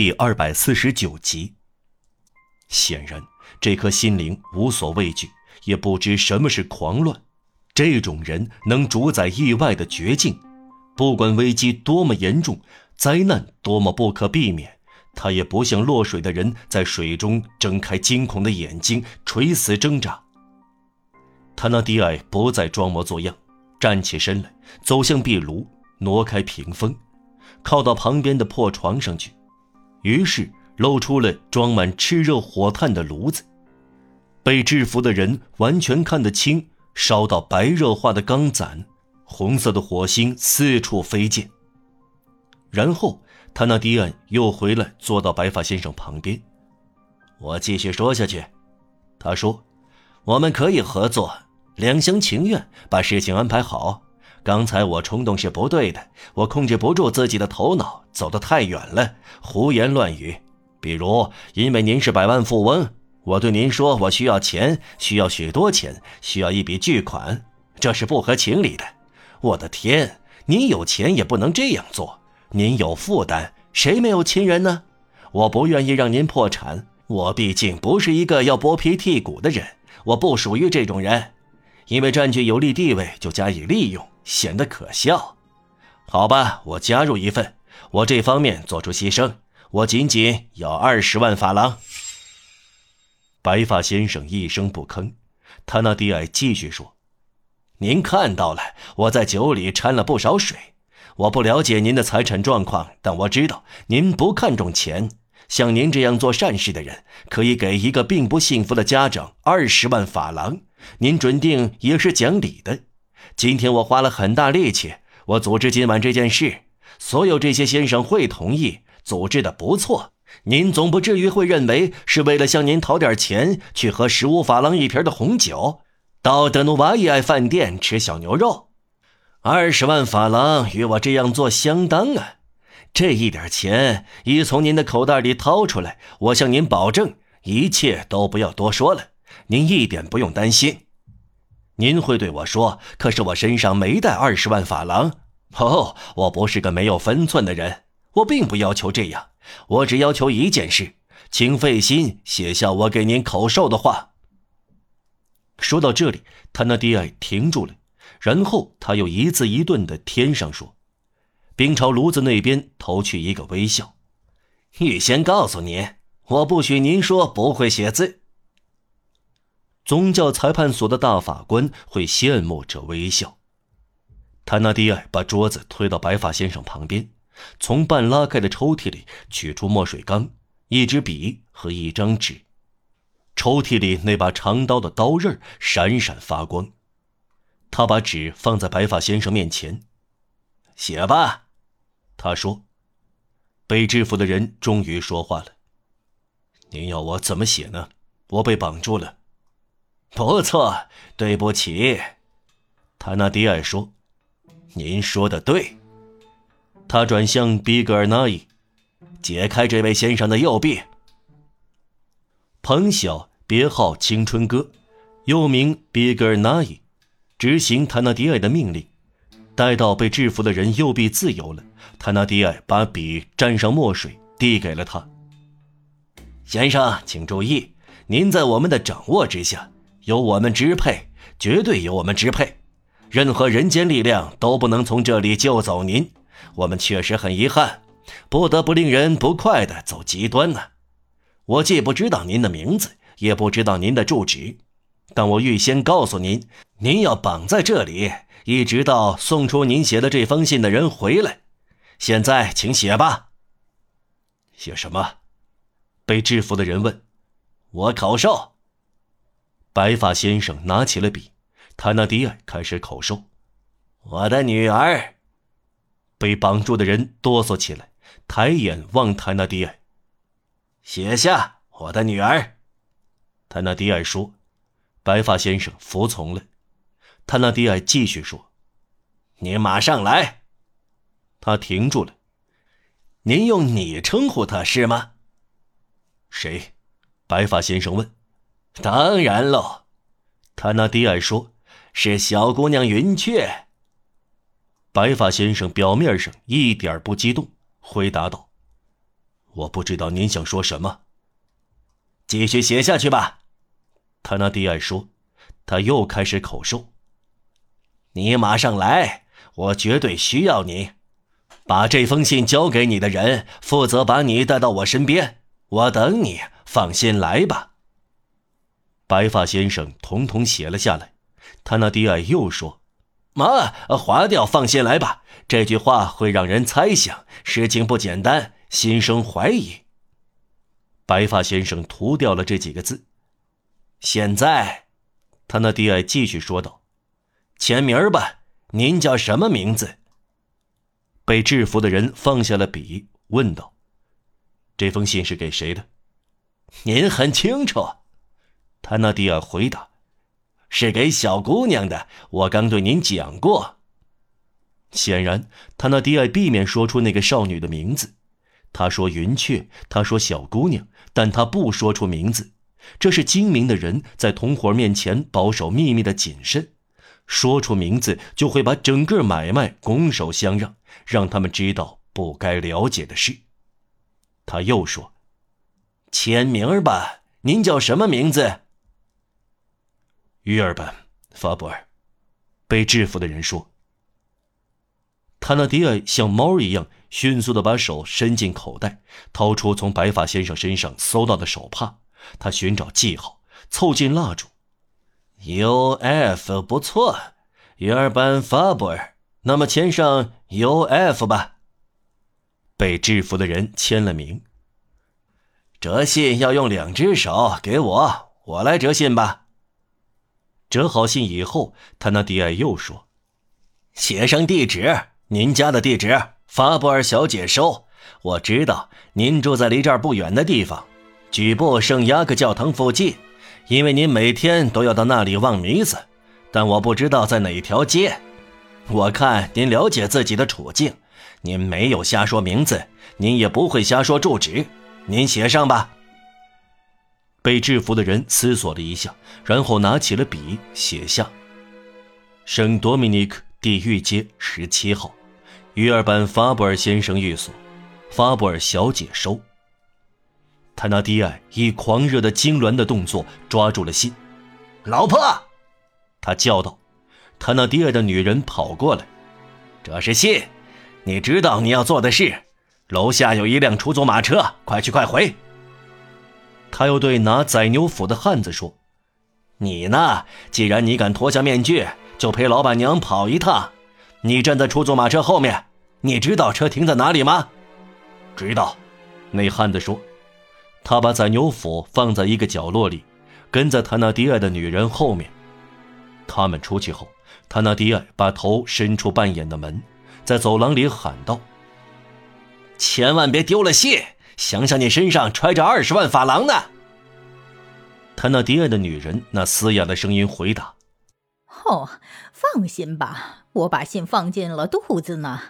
第二百四十九集。显然，这颗心灵无所畏惧，也不知什么是狂乱。这种人能主宰意外的绝境，不管危机多么严重，灾难多么不可避免，他也不像落水的人在水中睁开惊恐的眼睛，垂死挣扎。他那低矮不再装模作样，站起身来，走向壁炉，挪开屏风，靠到旁边的破床上去，于是露出了装满炽热火炭的炉子。被制服的人完全看得清。烧到白热化的钢盏，红色的火星四处飞溅。然后他那迪恩又回来，坐到白发先生旁边。我继续说下去。他说：“我们可以合作，两厢情愿，把事情安排好。刚才我冲动是不对的，我控制不住自己的头脑，走得太远了，胡言乱语。比如，因为您是百万富翁。”我对您说，我需要钱，需要许多钱，需要一笔巨款，这是不合情理的。我的天，您有钱也不能这样做。您有负担，谁没有亲人呢？我不愿意让您破产。我毕竟不是一个要剥皮剔骨的人，我不属于这种人。因为占据有利地位就加以利用，显得可笑。好吧，我加入一份，我这方面做出牺牲，我仅仅要二十万法郎。白发先生一声不吭，他那低矮继续说：“您看到了，我在酒里掺了不少水。我不了解您的财产状况，但我知道您不看重钱。像您这样做善事的人，可以给一个并不幸福的家长二十万法郎。您准定也是讲理的。今天我花了很大力气，我组织今晚这件事，所有这些先生会同意，组织的不错。”您总不至于会认为是为了向您讨点钱去喝十五法郎一瓶的红酒，到德努瓦伊埃饭店吃小牛肉？二十万法郎与我这样做相当啊！这一点钱一从您的口袋里掏出来，我向您保证，一切都不要多说了。您一点不用担心。您会对我说：“可是我身上没带二十万法郎。”哦，我不是个没有分寸的人，我并不要求这样。我只要求一件事，请费心写下我给您口授的话。说到这里，他那低矮停住了，然后他又一字一顿的添上说，并朝炉子那边投去一个微笑。预先告诉您，我不许您说不会写字。宗教裁判所的大法官会羡慕这微笑。他纳迪尔把桌子推到白发先生旁边。从半拉开的抽屉里取出墨水缸、一支笔和一张纸，抽屉里那把长刀的刀刃闪闪发光。他把纸放在白发先生面前，写吧，他说。被制服的人终于说话了：“您要我怎么写呢？我被绑住了。”不错，对不起，他那迪尔说：“您说的对。”他转向比格尔纳伊，解开这位先生的右臂。彭晓，别号青春哥，又名比格尔纳伊，执行塔纳迪埃的命令。待到被制服的人右臂自由了，塔纳迪埃把笔沾上墨水递给了他。先生，请注意，您在我们的掌握之下，由我们支配，绝对由我们支配，任何人间力量都不能从这里救走您。我们确实很遗憾，不得不令人不快的走极端呢。我既不知道您的名字，也不知道您的住址，但我预先告诉您，您要绑在这里，一直到送出您写的这封信的人回来。现在，请写吧。写什么？被制服的人问。我口授。白发先生拿起了笔，他那迪尔开始口授。我的女儿。被绑住的人哆嗦起来，抬眼望泰纳迪尔。写下我的女儿。泰纳迪尔说：“白发先生服从了。”泰纳迪尔继续说：“你马上来。”他停住了。“您用你称呼他是吗？”“谁？”白发先生问。“当然喽。”泰纳迪尔说：“是小姑娘云雀。”白发先生表面上一点不激动，回答道：“我不知道您想说什么。继续写下去吧，塔纳迪埃说。他又开始口授：“你马上来，我绝对需要你。把这封信交给你的人，负责把你带到我身边。我等你，放心来吧。”白发先生统统写了下来。塔纳迪埃又说：“妈，划掉‘放心来吧’这句话，会让人猜想事情不简单，心生怀疑。”白发先生涂掉了这几个字。现在，他那迪埃继续说道：“签名吧，您叫什么名字？”被制服的人放下了笔，问道：“这封信是给谁的？”您很清楚，他那迪尔回答：“是给小姑娘的。我刚对您讲过。”显然，他那迪尔避免说出那个少女的名字。他说“云雀”，他说“小姑娘”，但他不说出名字。这是精明的人在同伙面前保守秘密的谨慎。说出名字就会把整个买卖拱手相让，让他们知道不该了解的事。他又说：“签名吧，您叫什么名字？”于尔本·法布尔。被制服的人说。塔纳迪尔像猫一样迅速地把手伸进口袋，掏出从白发先生身上搜到的手帕。他寻找记号，凑近蜡烛。U.F. 不错，约尔班法布尔。那么签上 U.F. 吧。被制服的人签了名。折信要用两只手，给我，我来折信吧。折好信以后，他那迪埃又说：“写上地址。”您家的地址，法布尔小姐收。我知道您住在离这儿不远的地方，举步圣雅各教堂附近，因为您每天都要到那里望弥撒。但我不知道在哪条街。我看您了解自己的处境，您没有瞎说名字，您也不会瞎说住址。您写上吧。被制服的人思索了一下，然后拿起了笔，写下：圣多米尼克地狱街十七号。约尔班法布尔先生寓所，法布尔小姐收。他拿迪埃以狂热的痉挛的动作抓住了信，老婆，他叫道。他那迪埃的女人跑过来，这是信，你知道你要做的事。楼下有一辆出租马车，快去快回。他又对拿宰牛斧的汉子说：“你呢？既然你敢脱下面具，就陪老板娘跑一趟。”你站在出租马车后面，你知道车停在哪里吗？知道，那汉子说。他把宰牛斧放在一个角落里，跟在他那迪埃的女人后面。他们出去后，他那迪埃把头伸出半掩的门，在走廊里喊道：“千万别丢了信！想想你身上揣着二十万法郎呢。”他那低矮的女人那嘶哑的声音回答。哦，放心吧，我把信放进了肚子呢。